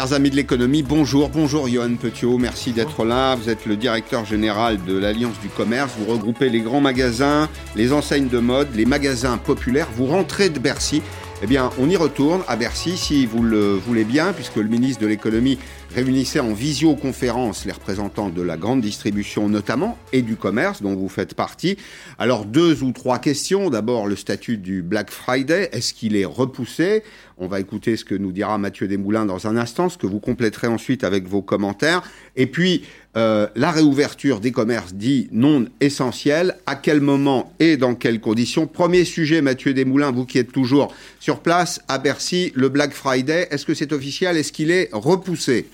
Chers amis de l'économie, bonjour. Bonjour Johan Petiot, merci d'être là. Vous êtes le directeur général de l'Alliance du commerce. Vous regroupez les grands magasins, les enseignes de mode, les magasins populaires. Vous rentrez de Bercy. Eh bien, on y retourne à Bercy si vous le voulez bien, puisque le ministre de l'économie réunissait en visioconférence les représentants de la grande distribution notamment et du commerce dont vous faites partie. Alors deux ou trois questions. D'abord le statut du Black Friday. Est-ce qu'il est repoussé? On va écouter ce que nous dira Mathieu Desmoulins dans un instant, ce que vous compléterez ensuite avec vos commentaires. Et puis euh, la réouverture des commerces dits non essentiels, à quel moment et dans quelles conditions? Premier sujet, Mathieu Desmoulins, vous qui êtes toujours sur place à Bercy, le Black Friday, est-ce que c'est officiel? Est-ce qu'il est repoussé?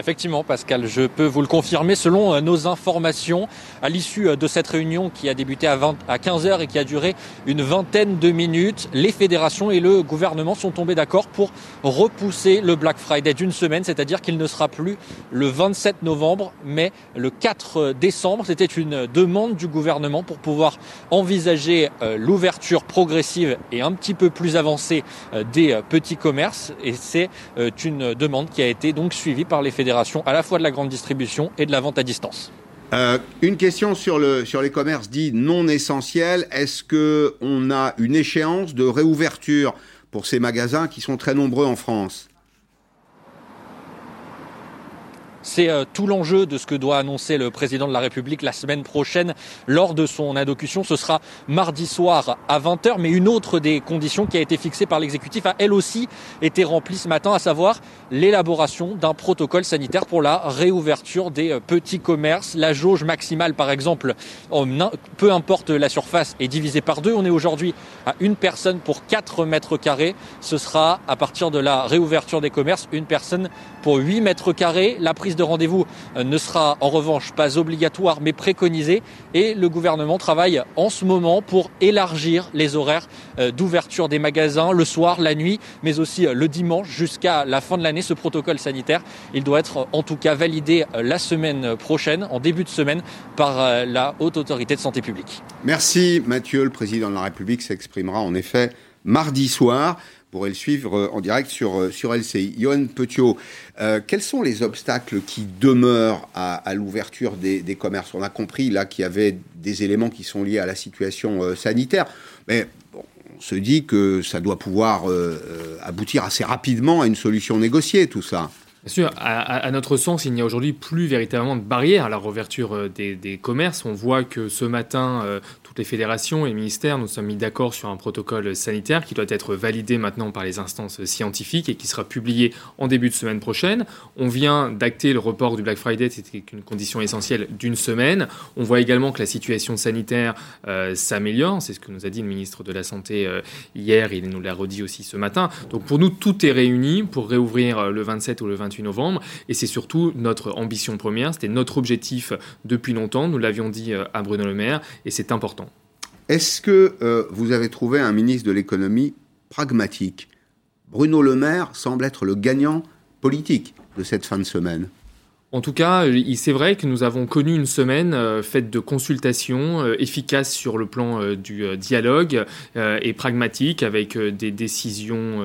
Effectivement, Pascal, je peux vous le confirmer. Selon euh, nos informations, à l'issue euh, de cette réunion qui a débuté à, 20, à 15h et qui a duré une vingtaine de minutes, les fédérations et le gouvernement sont tombés d'accord pour repousser le Black Friday d'une semaine, c'est-à-dire qu'il ne sera plus le 27 novembre, mais le 4 décembre. C'était une demande du gouvernement pour pouvoir envisager euh, l'ouverture progressive et un petit peu plus avancée des petits commerces. Et c'est une demande qui a été donc suivie par les fédérations à la fois de la grande distribution et de la vente à distance. Euh, une question sur, le, sur les commerces dits non essentiels. Est-ce qu'on a une échéance de réouverture pour ces magasins qui sont très nombreux en France? C'est euh, tout l'enjeu de ce que doit annoncer le président de la République la semaine prochaine lors de son allocution. Ce sera mardi soir à 20h, mais une autre des conditions qui a été fixée par l'exécutif a elle aussi été remplie ce matin, à savoir l'élaboration d'un protocole sanitaire pour la réouverture des euh, petits commerces. La jauge maximale, par exemple, peu importe la surface, est divisée par deux. On est aujourd'hui à une personne pour 4 mètres carrés. Ce sera à partir de la réouverture des commerces, une personne pour 8 mètres carrés. De rendez-vous euh, ne sera en revanche pas obligatoire mais préconisée et le gouvernement travaille en ce moment pour élargir les horaires euh, d'ouverture des magasins le soir, la nuit, mais aussi euh, le dimanche jusqu'à la fin de l'année. Ce protocole sanitaire, il doit être en tout cas validé la semaine prochaine, en début de semaine, par la Haute Autorité de Santé publique. Merci Mathieu, le président de la République s'exprimera en effet mardi soir pourrez le suivre euh, en direct sur, euh, sur LCI. Johan Petiot, euh, quels sont les obstacles qui demeurent à, l'ouverture des, commerces? On a compris là qu'il y avait des éléments qui sont liés à la situation sanitaire, mais on se dit que ça doit pouvoir aboutir assez rapidement à une solution négociée, tout ça. Bien sûr, à, notre sens, il n'y a aujourd'hui plus véritablement de barrière à la réouverture des, commerces. On voit que ce matin, toutes les fédérations et ministères, nous sommes mis d'accord sur un protocole sanitaire qui doit être validé maintenant par les instances scientifiques et qui sera publié en début de semaine prochaine. On vient d'acter le report du Black Friday, c'était une condition essentielle d'une semaine. On voit également que la situation sanitaire euh, s'améliore, c'est ce que nous a dit le ministre de la Santé euh, hier, il nous l'a redit aussi ce matin. Donc pour nous, tout est réuni pour réouvrir euh, le 27 ou le 28 novembre et c'est surtout notre ambition première, c'était notre objectif depuis longtemps, nous l'avions dit à Bruno Le Maire et c'est important. Est-ce que euh, vous avez trouvé un ministre de l'économie pragmatique? Bruno Le Maire semble être le gagnant politique de cette fin de semaine. En tout cas, c'est vrai que nous avons connu une semaine euh, faite de consultations euh, efficaces sur le plan euh, du dialogue et pragmatique, avec des décisions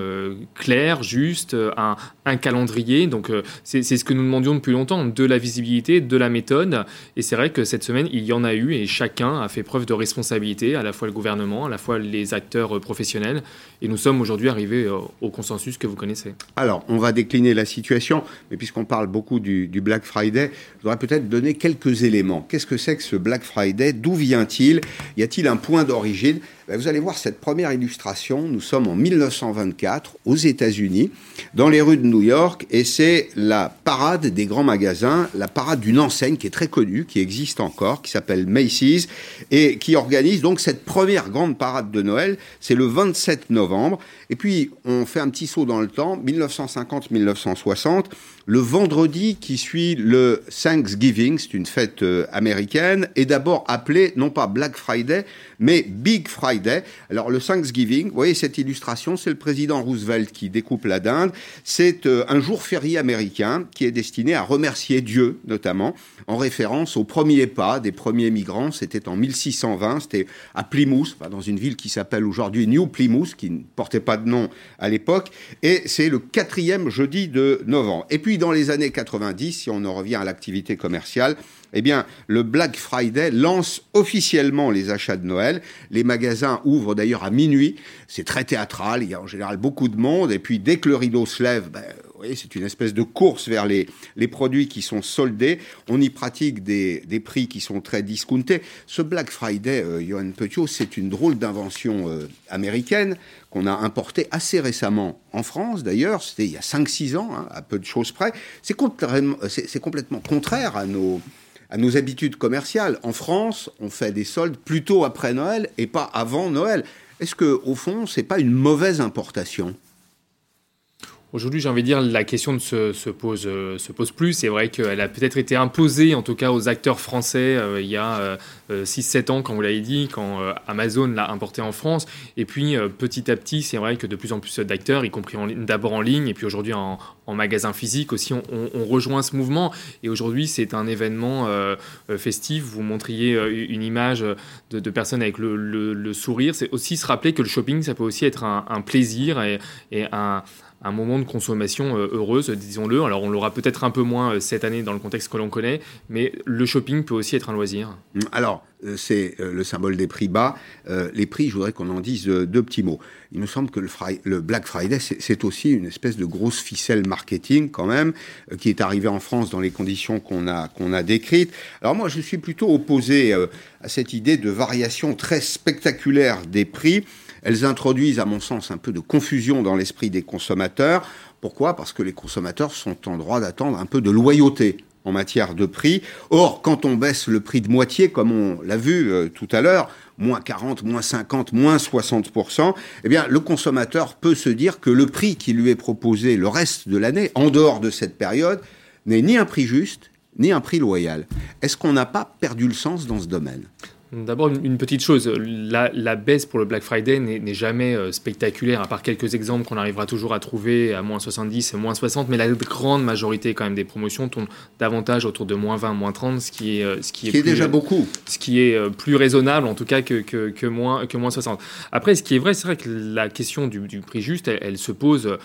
claires, justes, un, un calendrier. Donc c'est ce que nous demandions depuis longtemps, de la visibilité, de la méthode. Et c'est vrai que cette semaine, il y en a eu et chacun a fait preuve de responsabilité, à la fois le gouvernement, à la fois les acteurs professionnels. Et nous sommes aujourd'hui arrivés au consensus que vous connaissez. Alors, on va décliner la situation, mais puisqu'on parle beaucoup du, du Friday, je voudrais peut-être donner quelques éléments. Qu'est-ce que c'est que ce Black Friday? D'où vient-il? Y a-t-il un point d'origine? Ben, Vous allez voir cette première illustration. Nous sommes en 1924 aux États-Unis, dans les rues de New York, et c'est la parade des grands magasins, la parade d'une enseigne qui est très connue, qui existe encore, qui s'appelle Macy's, et qui organise donc cette première grande parade de Noël. C'est le 27 novembre. Et puis, on fait un petit saut dans le temps, 1950-1960 le vendredi qui suit le Thanksgiving, c'est une fête euh, américaine, est d'abord appelé non pas Black Friday, mais Big Friday Alors le Thanksgiving, vous voyez cette illustration, c'est le président Roosevelt qui découpe la dinde. C'est euh, un jour férié américain qui est destiné à remercier Dieu, notamment, en référence aux premiers pas des premiers migrants. C'était en 1620, c'était à Plymouth, dans une ville qui s'appelle aujourd'hui New Plymouth, qui ne portait pas de nom à l'époque. Et c'est le quatrième jeudi de novembre. Et puis dans les années 90, si on en revient à l'activité commerciale, eh bien, le Black Friday lance officiellement les achats de Noël. Les magasins ouvrent d'ailleurs à minuit. C'est très théâtral. Il y a en général beaucoup de monde. Et puis, dès que le rideau se lève, ben, c'est une espèce de course vers les, les produits qui sont soldés. On y pratique des, des prix qui sont très discountés. Ce Black Friday, euh, Johan Petiot, c'est une drôle d'invention euh, américaine qu'on a importée assez récemment en France, d'ailleurs. C'était il y a 5-6 ans, hein, à peu de choses près. C'est complètement contraire à nos à nos habitudes commerciales. En France, on fait des soldes plutôt après Noël et pas avant Noël. Est-ce que, au fond, c'est pas une mauvaise importation? Aujourd'hui, j'ai envie de dire, la question ne se, pose, euh, se pose plus. C'est vrai qu'elle a peut-être été imposée, en tout cas aux acteurs français, euh, il y a 6-7 euh, ans, quand vous l'avez dit, quand Amazon l'a importé en France. Et puis, petit à petit, c'est vrai que de plus en plus d'acteurs, y compris d'abord en ligne, et puis aujourd'hui en, magasin physique aussi, on, rejoint ce mouvement. Et aujourd'hui, c'est un événement festif. Vous montriez une image de, personnes avec le, sourire. C'est aussi se rappeler que le shopping, ça peut aussi être un, plaisir et un un moment de consommation euh, heureuse, disons-le. Alors on l'aura peut-être un peu moins euh, cette année dans le contexte que l'on connaît, mais le shopping peut aussi être un loisir. Mmh, alors, euh, c'est le symbole des prix bas. les prix, je voudrais qu'on en dise deux petits mots. Il me semble que le, Black Friday, c'est aussi une espèce de grosse ficelle marketing quand même, qui est arrivée en France dans les conditions qu'on a décrites. Alors moi, je suis plutôt opposé à cette idée de variation très spectaculaire des prix. Elles introduisent, à mon sens, un peu de confusion dans l'esprit des consommateurs. Pourquoi? Parce que les consommateurs sont en droit d'attendre un peu de loyauté en matière de prix. Or, quand on baisse le prix de moitié, comme on l'a vu euh, tout à l'heure, moins 40, moins 50, moins 60%, eh bien, le consommateur peut se dire que le prix qui lui est proposé le reste de l'année, en dehors de cette période, n'est ni un prix juste, ni un prix loyal. Est-ce qu'on n'a pas perdu le sens dans ce domaine? D'abord, une petite chose, la, baisse pour le Black Friday n'est jamais euh, spectaculaire, à part quelques exemples qu'on arrivera toujours à trouver à moins 70 et moins 60, mais la grande majorité quand même des promotions tournent davantage autour de moins 20, moins 30, ce qui est, euh, ce qui est, déjà beaucoup. Ce qui est euh, plus raisonnable en tout cas que, que, moins, que moins 60. Après, ce qui est vrai, c'est vrai que la question du, prix juste, elle, se pose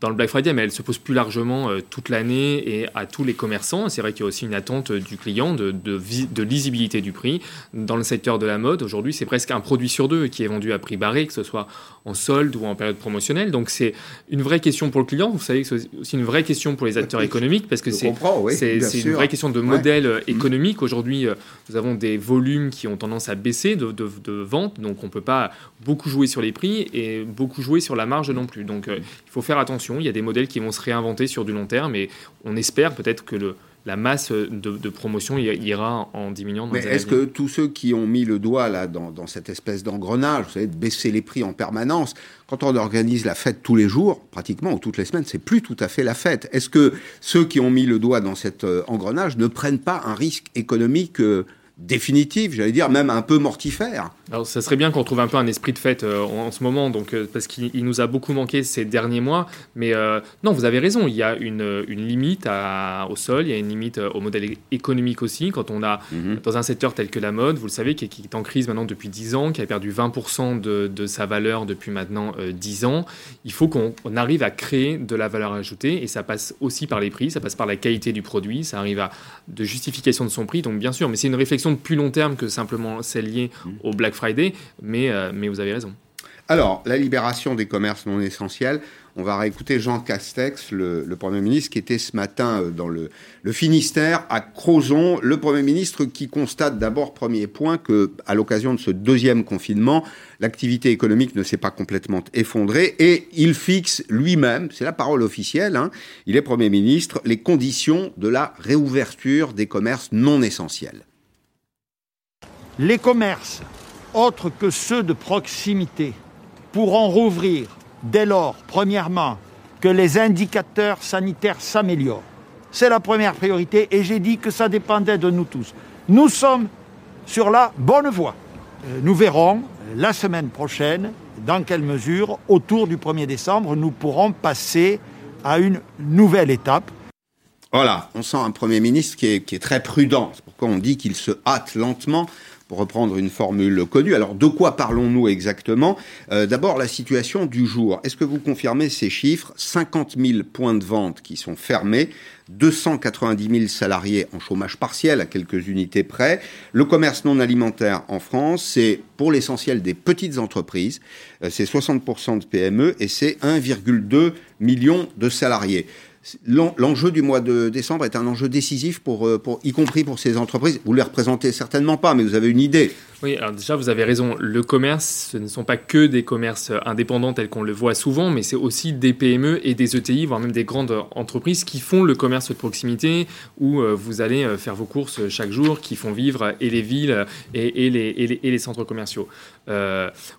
dans le Black Friday, mais elle se pose plus largement toute l'année et à tous les commerçants. C'est vrai qu'il y a aussi une attente du client de, de, de lisibilité du prix. Dans le secteur de la mode, aujourd'hui, c'est presque un produit sur deux qui est vendu à prix barré, que ce soit en solde ou en période promotionnelle. Donc c'est une vraie question pour le client. Vous savez que c'est aussi une vraie question pour les acteurs économiques parce que c'est une vraie question de modèle euh, mmh. économique. Aujourd'hui, euh, nous avons des volumes qui ont tendance à baisser de, de, vente, donc on ne peut pas beaucoup jouer sur les prix et beaucoup jouer sur la marge non plus. Donc euh, il faut faire attention. Il y a des modèles qui vont se réinventer sur du long terme et on espère peut-être que le la masse de, promotion ira en diminuant. Mais est-ce que tous ceux qui ont mis le doigt là dans, cette espèce d'engrenage, vous savez, de baisser les prix en permanence, quand on organise la fête tous les jours, pratiquement ou toutes les semaines, c'est plus tout à fait la fête. Est-ce que ceux qui ont mis le doigt dans cet euh, engrenage ne prennent pas un risque économique euh, définitive, j'allais dire même un peu mortifère. Alors ça serait bien qu'on trouve un peu un esprit de fête euh, en, ce moment, donc euh, parce qu'il nous a beaucoup manqué ces derniers mois. Mais euh, non, vous avez raison, il y a une, une limite à, au sol, il y a une limite au modèle économique aussi. Quand on a mhm. dans un secteur tel que la mode, vous le savez, qui, est en crise maintenant depuis 10 ans, qui a perdu 20% de, de, sa valeur depuis maintenant 10 ans, il faut qu'on arrive à créer de la valeur ajoutée et ça passe aussi par les prix, ça passe par la qualité du produit, ça arrive à de justification de son prix. Donc bien sûr, mais c'est une réflexion de plus long terme que simplement celle liée mm. au Black Friday, mais, euh, mais vous avez raison. Alors, la libération des commerces non essentiels, on va réécouter Jean Castex, le, Premier ministre, qui était ce matin euh, dans le, Finistère, à Crozon. Le Premier ministre qui constate d'abord, premier point, que à l'occasion de ce deuxième confinement, l'activité économique ne s'est pas complètement effondrée et il fixe lui-même, c'est la parole officielle, hein, il est Premier ministre, les conditions de la réouverture des commerces non essentiels les commerces autres que ceux de proximité pourront rouvrir dès lors, premièrement, que les indicateurs sanitaires s'améliorent. C'est la première priorité et j'ai dit que ça dépendait de nous tous. Nous sommes sur la bonne voie. Euh, nous verrons la semaine prochaine dans quelle mesure, autour du 1er décembre, nous pourrons passer à une nouvelle étape. Voilà, on sent un Premier ministre qui est, qui est très prudent. C'est pourquoi on dit qu'il se hâte lentement pour reprendre une formule connue. Alors, de quoi parlons-nous exactement? Euh, D'abord, la situation du jour. Est-ce que vous confirmez ces chiffres? 50 000 points de vente qui sont fermés, 290 000 salariés en chômage partiel à quelques unités près. Le commerce non alimentaire en France, c'est pour l'essentiel des petites entreprises, euh, c'est 60% de PME et c'est 1,2 million de salariés. L'enjeu du mois de décembre est un enjeu décisif, pour, euh, y compris pour ces entreprises. Vous ne les représentez certainement pas, mais vous avez une idée. Oui, alors déjà, vous avez raison. Le commerce, ce ne sont pas que des commerces indépendants tels qu'on le voit souvent, mais c'est aussi des PME et des ETI, voire même des grandes entreprises qui font le commerce de proximité, où euh, vous allez euh, faire vos courses chaque jour, qui font vivre et les villes et, les, et les, centres commerciaux.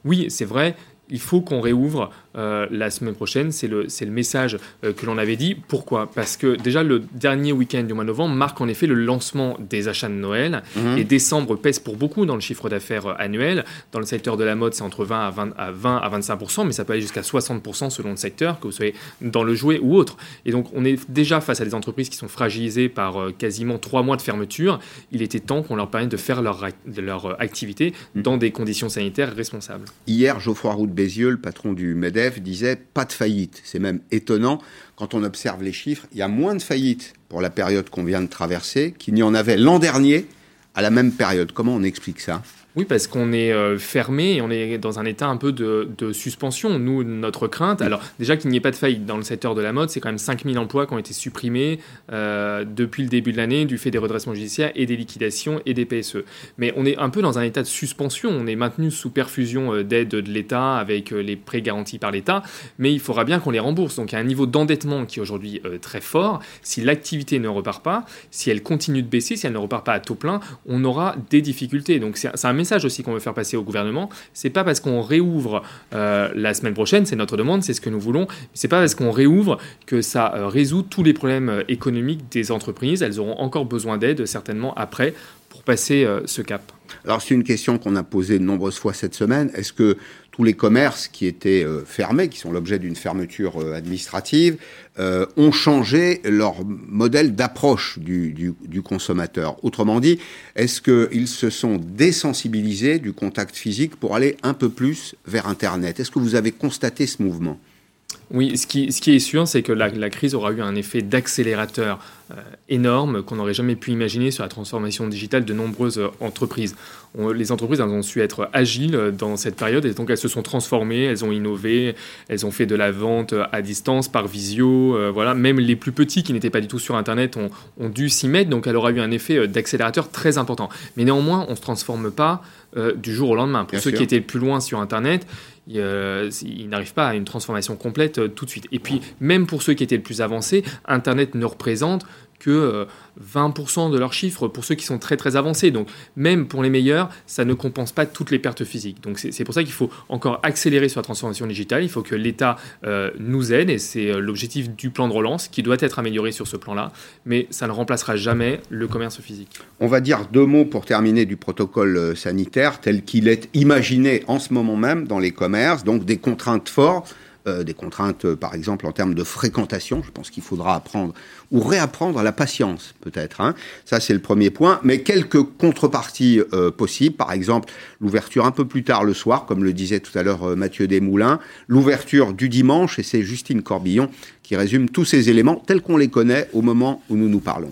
oui, c'est vrai, il faut qu'on réouvre euh, la semaine prochaine. C'est le, le message euh, que l'on avait dit. Pourquoi? Parce que déjà, le dernier week-end du mois de novembre marque en effet le lancement des achats de Noël. Mhm. Et décembre pèse pour beaucoup dans le chiffre d'affaires euh, annuel. Dans le secteur de la mode, c'est entre 20 à, 20 à 20 à 25 mais ça peut aller jusqu'à 60% selon le secteur, que vous soyez dans le jouet ou autre. Et donc, on est déjà face à des entreprises qui sont fragilisées par quasiment trois mois de fermeture. Il était temps qu'on leur permette de faire leur, leur activité mhm. dans des conditions sanitaires responsables. Hier, Geoffroy Roux Bézieux, le patron du MEDEF, disait pas de faillite. C'est même étonnant quand on observe les chiffres. Il y a moins de faillites pour la période qu'on vient de traverser qu'il n'y en avait l'an dernier à la même période. Comment on explique ça? Oui, parce qu'on est euh, fermé et on est dans un état un peu de, suspension. Nous, notre crainte, alors déjà qu'il n'y ait pas de faillite dans le secteur de la mode, c'est quand même 5000 emplois qui ont été supprimés euh, depuis le début de l'année du fait des redressements judiciaires et des liquidations et des PSE. Mais on est un peu dans un état de suspension. On est maintenu sous perfusion euh, d'aide de l'État avec les prêts garantis par l'État, mais il faudra bien qu'on les rembourse. Donc il y a un niveau d'endettement qui est aujourd'hui très fort. Si l'activité ne repart pas, si elle continue de baisser, si elle ne repart pas à taux plein, on aura des difficultés. Donc c'est un message aussi qu'on veut faire passer au gouvernement. C'est pas parce qu'on réouvre euh, la semaine prochaine, c'est notre demande, c'est ce que nous voulons. C'est pas parce qu'on réouvre que ça euh, résout tous les problèmes euh, économiques des entreprises. Elles auront encore besoin d'aide certainement après pour passer ce cap. Alors c'est une question qu'on a posée de nombreuses fois cette semaine. Est-ce que tous les commerces qui étaient euh, fermés, qui sont l'objet d'une fermeture euh, administrative, euh, ont changé leur modèle d'approche du, du, consommateur. Autrement dit, est-ce qu'ils se sont désensibilisés du contact physique pour aller un peu plus vers Internet? Est-ce que vous avez constaté ce mouvement? Oui, ce qui, ce qui, est sûr, c'est que la, la, crise aura eu un effet d'accélérateur euh, énorme qu'on n'aurait jamais pu imaginer sur la transformation digitale de nombreuses euh, entreprises. les entreprises elles ont su être agiles euh, dans cette période et donc elles se sont transformées, elles ont innové, elles ont fait de la vente à distance, par visio, voilà. Même les plus petits qui n'étaient pas du tout sur Internet ont, ont dû s'y mettre, donc elle aura eu un effet d'accélérateur très important. Mais néanmoins, on ne se transforme pas du jour au lendemain. Pour ceux qui étaient plus loin sur Internet, ils n'arrivent pas à une transformation complète tout de suite. Et puis, même pour ceux qui étaient le plus avancés, Internet ne représente que 20% euh, de leurs chiffres pour ceux qui sont très très avancés. Donc même pour les meilleurs, ça ne compense pas toutes les pertes physiques. Donc c'est pour ça qu'il faut encore accélérer sur la transformation digitale. Il faut que l'État euh, nous aide et c'est euh, l'objectif du plan de relance qui doit être amélioré sur ce plan-là. Mais ça ne remplacera jamais le commerce physique. On va dire deux mots pour terminer du protocole sanitaire tel qu'il est imaginé en ce moment même dans les commerces. Donc des contraintes fortes euh, des contraintes, euh, par exemple, en termes de fréquentation. Je pense qu'il faudra apprendre ou réapprendre la patience, peut-être. Hein. Ça, c'est le premier point. Mais quelques contreparties euh, possibles. Par exemple, l'ouverture un peu plus tard le soir, comme le disait tout à l'heure Mathieu Desmoulins. L'ouverture du dimanche, et c'est Justine Corbillon qui résume tous ces éléments tels qu'on les connaît au moment où nous nous parlons.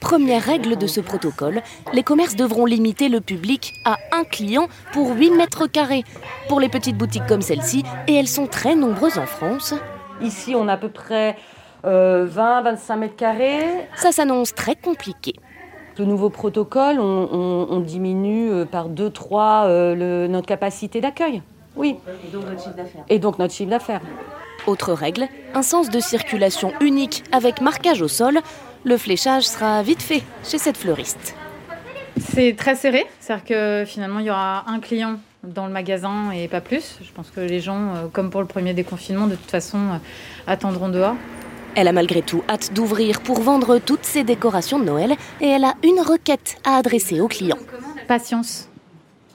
Première règle de ce protocole, les commerces devront limiter le public à un client pour 8 mètres carrés. Pour les petites boutiques comme celle-ci, et elles sont très nombreuses en France. Ici, on a à peu près 20-25 euh, mètres carrés. Ça s'annonce très compliqué. Le nouveau protocole, on, diminue euh, par 2-3 euh, notre capacité d'accueil. Oui. Et donc notre chiffre d'affaires. Et donc notre chiffre d'affaires. Autre règle, un sens de circulation unique avec marquage au sol le fléchage sera vite fait chez cette fleuriste. C'est très serré, c'est-à-dire que finalement il y aura un client dans le magasin et pas plus. Je pense que les gens, euh, comme pour le premier déconfinement, de toute façon, euh, attendront dehors. Elle a malgré tout hâte d'ouvrir pour vendre toutes ses décorations de Noël et elle a une requête à adresser aux clients. Patience.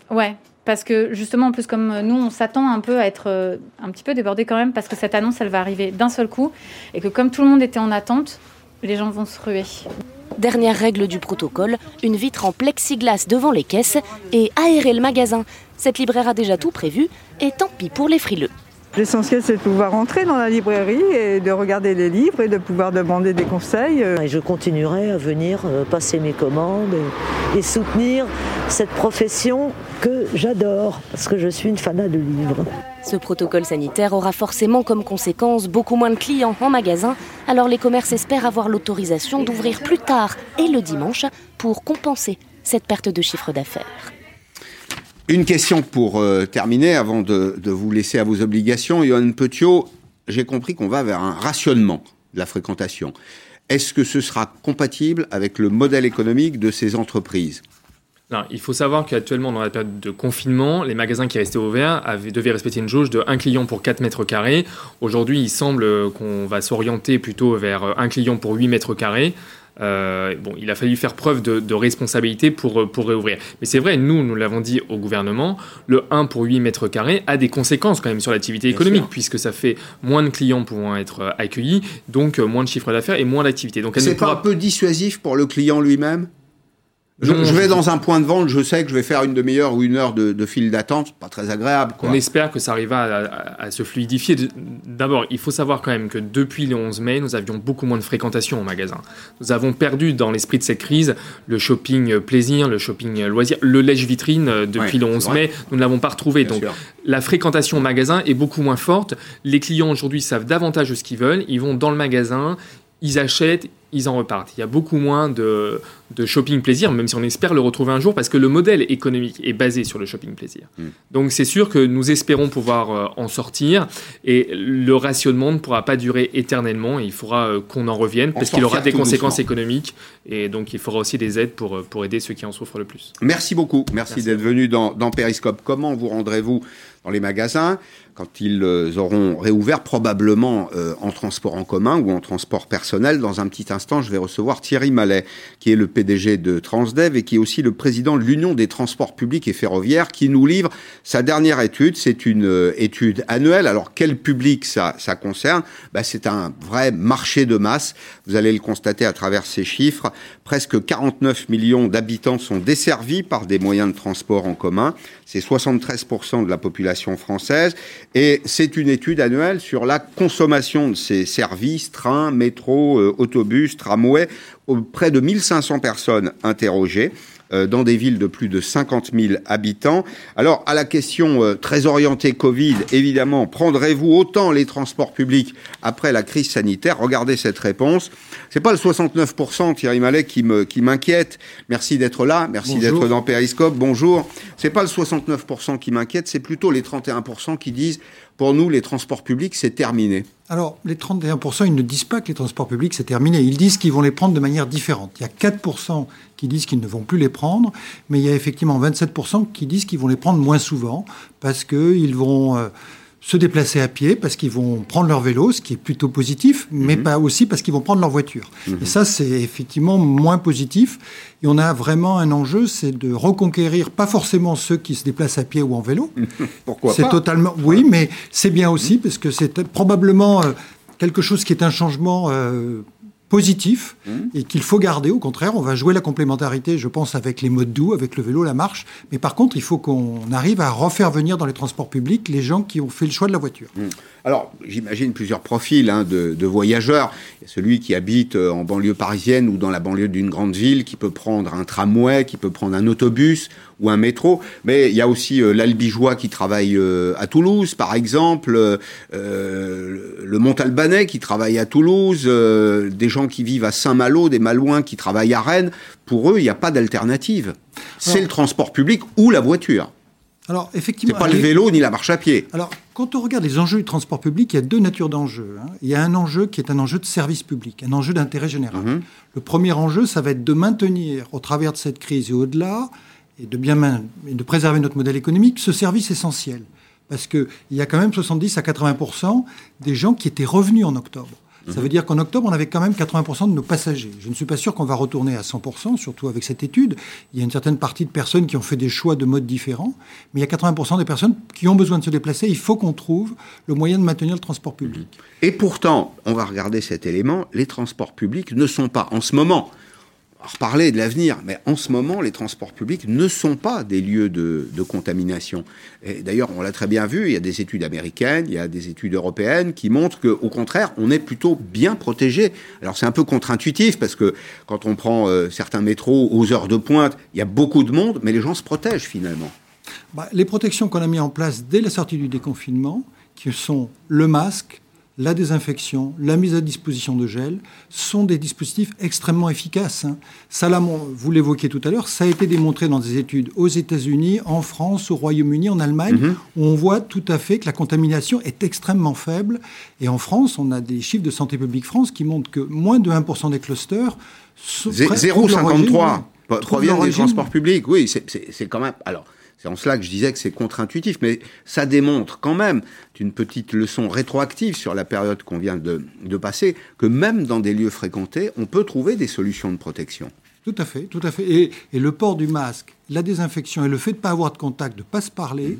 Ouais, parce que justement, en plus, comme nous, on s'attend un peu à être euh, un petit peu débordé quand même, parce que cette annonce, elle va arriver d'un seul coup, et que comme tout le monde était en attente, les gens vont se ruer. Dernière règle du protocole, une vitre en plexiglas devant les caisses et aérer le magasin. Cette libraire a déjà tout prévu, et tant pis pour les frileux. L'essentiel, c'est de pouvoir rentrer dans la librairie et de regarder les livres et de pouvoir demander des conseils. Et je continuerai à venir euh, passer mes commandes et, soutenir cette profession que j'adore, parce que je suis une fanat de livres. Ce protocole sanitaire aura forcément comme conséquence beaucoup moins de clients en magasin, alors les commerces espèrent avoir l'autorisation d'ouvrir plus tard et le dimanche pour compenser cette perte de chiffre d'affaires. Une question pour euh, terminer, avant de, vous laisser à vos obligations. Johan Petiot, j'ai compris qu'on va vers un rationnement de la fréquentation. Est-ce que ce sera compatible avec le modèle économique de ces entreprises? Il faut savoir qu'actuellement, dans la période de confinement, les magasins qui restaient ouverts devaient respecter une jauge de 1 client pour 4 mètres carrés. Aujourd'hui, il semble qu'on va s'orienter plutôt vers 1 client pour 8 mètres carrés. Euh, bon, il a fallu faire preuve de, responsabilité pour, pour réouvrir. Mais c'est vrai, nous, nous l'avons dit au gouvernement, le 1 pour 8 mètres carrés a des conséquences quand même sur l'activité économique, puisque ça fait moins de clients pouvant être accueillis, donc moins de chiffre d'affaires et moins d'activité. Donc c'est pas un peu dissuasif pour le client lui-même? Je, vais dans un point de vente, je sais que je vais faire une demi-heure ou une heure de, de file d'attente, pas très agréable. On espère que ça arrivera à, se fluidifier. D'abord, il faut savoir quand même que depuis le 11 mai, nous avions beaucoup moins de fréquentation au magasin. Nous avons perdu dans l'esprit de cette crise le shopping plaisir, le shopping loisir, le lèche-vitrine euh, depuis le 11 mai, nous ne l'avons pas retrouvé. Donc la fréquentation au magasin est beaucoup moins forte. Les clients aujourd'hui savent davantage ce qu'ils veulent. Ils vont dans le magasin, ils achètent, ils en repartent. Il y a beaucoup moins de, shopping plaisir, même si on espère le retrouver un jour, parce que le modèle économique est basé sur le shopping plaisir. Hmm. Donc c'est sûr que nous espérons pouvoir euh, en sortir, et le rationnement ne pourra pas durer éternellement, il faudra euh, qu'on en revienne, parce qu'il aura des conséquences économiques, et donc il faudra aussi des aides pour, euh, pour aider ceux qui en souffrent le plus. Merci beaucoup, merci, d'être venu dans, dans Periscope. Comment vous rendrez-vous dans les magasins? Quand ils auront réouvert, probablement en transport en commun ou en transport personnel. Dans un petit instant, je vais recevoir Thierry Mallet, qui est le PDG de Transdev et qui est aussi le président de l'Union des transports publics et ferroviaires, qui nous livre sa dernière étude. C'est une euh, étude annuelle. Alors, quel public ça, ça concerne? Bah, C'est un vrai marché de masse. Vous allez le constater à travers ces chiffres. Presque 49 millions d'habitants sont desservis par des moyens de transport en commun. C'est 73% de la population française. Et c'est une étude annuelle sur la consommation de ces services, trains, métro, euh, autobus, tramway, auprès de 1500 personnes interrogées dans des villes de plus de 50 000 habitants. Alors, à la question euh, très orientée Covid, évidemment, prendrez-vous autant les transports publics après la crise sanitaire? Regardez cette réponse. C'est pas le 69%, Thierry Mallet, qui me qui m'inquiète. Merci d'être là, merci d'être dans Periscope. Bonjour. C'est pas le 69% qui m'inquiète, c'est plutôt les 31% qui disent pour nous, les transports publics, c'est terminé. Alors, les 31%, ils ne disent pas que les transports publics, c'est terminé. Ils disent qu'ils vont les prendre de manière différente. Il y a 4% qui disent qu'ils ne vont plus les prendre, mais il y a effectivement 27% qui disent qu'ils vont les prendre moins souvent parce qu'ils vont... Euh, se déplacer à pied parce qu'ils vont prendre leur vélo, ce qui est plutôt positif, mais mhm. pas aussi parce qu'ils vont prendre leur voiture. Mhm. Et ça, c'est effectivement moins positif. Et on a vraiment un enjeu, c'est de reconquérir pas forcément ceux qui se déplacent à pied ou en vélo. Pourquoi C'est totalement, oui, mais c'est bien aussi parce que c'est probablement euh, quelque chose qui est un changement euh, positif mmh. et qu'il faut garder. Au contraire, on va jouer la complémentarité, je pense, avec les modes doux, avec le vélo, la marche. Mais par contre, il faut qu'on arrive à refaire venir dans les transports publics les gens qui ont fait le choix de la voiture. Mmh. Alors, j'imagine plusieurs profils hein, de, voyageurs. Il y a celui qui habite euh, en banlieue parisienne ou dans la banlieue d'une grande ville, qui peut prendre un tramway, qui peut prendre un autobus ou un métro. Mais il y a aussi euh, l'Albigeois qui travaille euh, à Toulouse, par exemple, le Montalbanais qui travaille à Toulouse, des gens qui vivent à Saint-Malo, des Malouins qui travaillent à Rennes. Pour eux, il n'y a pas d'alternative. C'est le transport public ou la voiture. Alors, effectivement. Pas le vélo ni la marche à pied. Alors, quand on regarde les enjeux du transport public, il y a deux natures d'enjeux. Hein. Il y a un enjeu qui est un enjeu de service public, un enjeu d'intérêt général. Mhm. Le premier enjeu, ça va être de maintenir, au travers de cette crise et au-delà, et de bien de préserver notre modèle économique, ce service essentiel. Parce qu'il y a quand même 70 à 80% des gens qui étaient revenus en octobre. Ça veut dire qu'en octobre, on avait quand même 80% de nos passagers. Je ne suis pas sûr qu'on va retourner à 100%, surtout avec cette étude. Il y a une certaine partie de personnes qui ont fait des choix de modes différents, mais il y a 80% des personnes qui ont besoin de se déplacer. Il faut qu'on trouve le moyen de maintenir le transport public. Et pourtant, on va regarder cet élément, les transports publics ne sont pas en ce moment reparler de l'avenir, mais en ce moment, les transports publics ne sont pas des lieux de, contamination. D'ailleurs, on l'a très bien vu, il y a des études américaines, il y a des études européennes qui montrent qu'au contraire, on est plutôt bien protégé. Alors c'est un peu contre-intuitif parce que quand on prend euh, certains métros aux heures de pointe, il y a beaucoup de monde, mais les gens se protègent finalement. Bah, les protections qu'on a mis en place dès la sortie du déconfinement, qui sont le masque, la désinfection, la mise à disposition de gel sont des dispositifs extrêmement efficaces. Hein. vous l'évoquiez tout à l'heure, ça a été démontré dans des études aux États-Unis, en France, au Royaume-Uni, en Allemagne, mhm. où on voit tout à fait que la contamination est extrêmement faible. Et en France, on a des chiffres de Santé publique France qui montrent que moins de 1% des clusters... 0,53 proviennent des transports publics. Oui, c'est quand même... Alors, c'est en cela que je disais que c'est contre-intuitif, mais ça démontre quand même, une petite leçon rétroactive sur la période qu'on vient de, passer, que même dans des lieux fréquentés, on peut trouver des solutions de protection. Tout à fait, tout à fait. Et, le port du masque, la désinfection et le fait de ne pas avoir de contact, de ne pas se parler,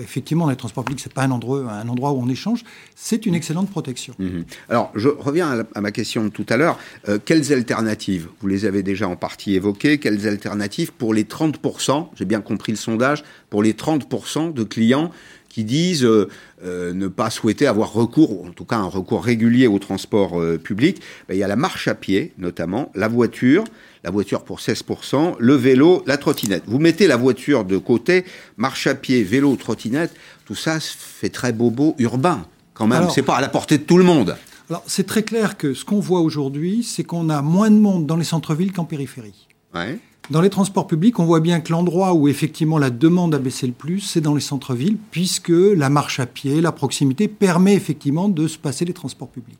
effectivement, les transports publics, c'est pas un endroit, où on échange, c'est une excellente protection. Mhm. Alors, je reviens à, ma question tout à l'heure. Euh, quelles alternatives? Vous les avez déjà en partie évoquées. Quelles alternatives pour les 30%, j'ai bien compris le sondage, pour les 30% de clients qui disent euh, euh, ne pas souhaiter avoir recours, ou en tout cas un recours régulier au transport public, ben, il y a la marche à pied notamment, la voiture, la voiture pour 16%, le vélo, la trottinette. Vous mettez la voiture de côté, marche à pied, vélo, trottinette, tout ça fait très bobo urbain quand même. C'est pas à la portée de tout le monde. Alors c'est très clair que ce qu'on voit aujourd'hui, c'est qu'on a moins de monde dans les centres-villes qu'en périphérie. Dans les transports publics, on voit bien que l'endroit où effectivement la demande a baissé le plus, c'est dans les centres-villes, puisque la marche à pied, la proximité permet effectivement de se passer les transports publics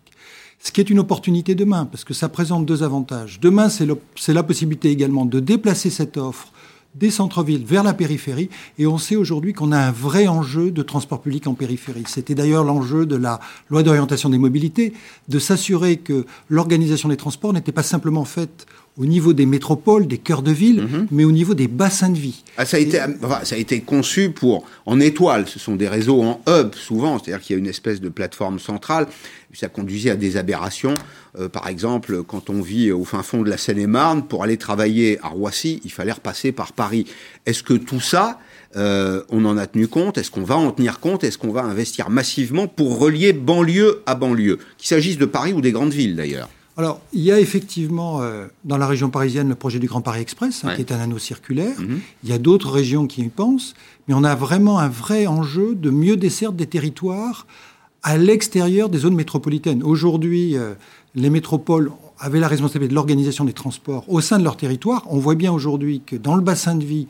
ce qui est une opportunité demain, parce que ça présente deux avantages. Demain, c'est la possibilité également de déplacer cette offre des centres-villes vers la périphérie. Et on sait aujourd'hui qu'on a un vrai enjeu de transport public en périphérie. C'était d'ailleurs l'enjeu de la loi d'orientation des mobilités, de s'assurer que l'organisation des transports n'était pas simplement faite au niveau des métropoles, des cœurs de ville, mhm. mais au niveau des bassins de vie. Ah, ça, a été, ça a été conçu pour en étoile. Ce sont des réseaux en hub souvent, c'est-à-dire qu'il y a une espèce de plateforme centrale. Ça conduisait à des aberrations. Euh, par exemple, quand on vit au fin fond de la Seine-et-Marne, pour aller travailler à Roissy, il fallait repasser par Paris. Est-ce que tout ça, euh, on en a tenu compte? Est-ce qu'on va en tenir compte? Est-ce qu'on va investir massivement pour relier banlieue à banlieue? Qu'il s'agisse de Paris ou des grandes villes d'ailleurs alors, il y a effectivement euh, dans la région parisienne le projet du Grand Paris Express, hein, qui est un anneau circulaire. Mhm. Il y a d'autres régions qui y pensent, mais on a vraiment un vrai enjeu de mieux desserte des territoires à l'extérieur des zones métropolitaines. Aujourd'hui, euh, les métropoles avaient la responsabilité de l'organisation des transports au sein de leur territoire. On voit bien aujourd'hui que dans le bassin de vie,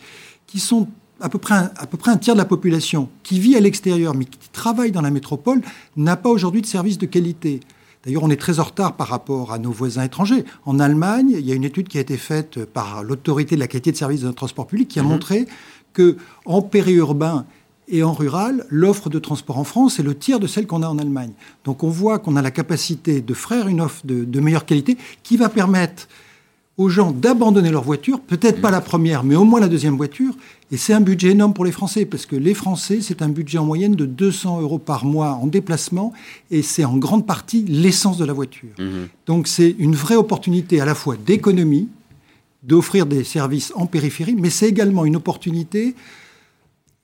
qui sont à peu, près à peu près un tiers de la population qui vit à l'extérieur mais qui travaille dans la métropole, n'a pas aujourd'hui de services de qualité. D'ailleurs, on est très en retard par rapport à nos voisins étrangers. En Allemagne, il y a une étude qui a été faite par l'autorité de la qualité de service de transport public qui a mhm. montré que en périurbain et en rural, l'offre de transport en France est le tiers de celle qu'on a en Allemagne. Donc on voit qu'on a la capacité de faire une offre de meilleure qualité qui va permettre aux gens d'abandonner leur voiture, peut-être pas la première, mais au moins la deuxième voiture. Et c'est un budget énorme pour les Français, parce que les Français, c'est un budget en moyenne de 200 euros par mois en déplacement, et c'est en grande partie l'essence de la voiture. Mmh. Donc c'est une vraie opportunité à la fois d'économie, d'offrir des services en périphérie, mais c'est également une opportunité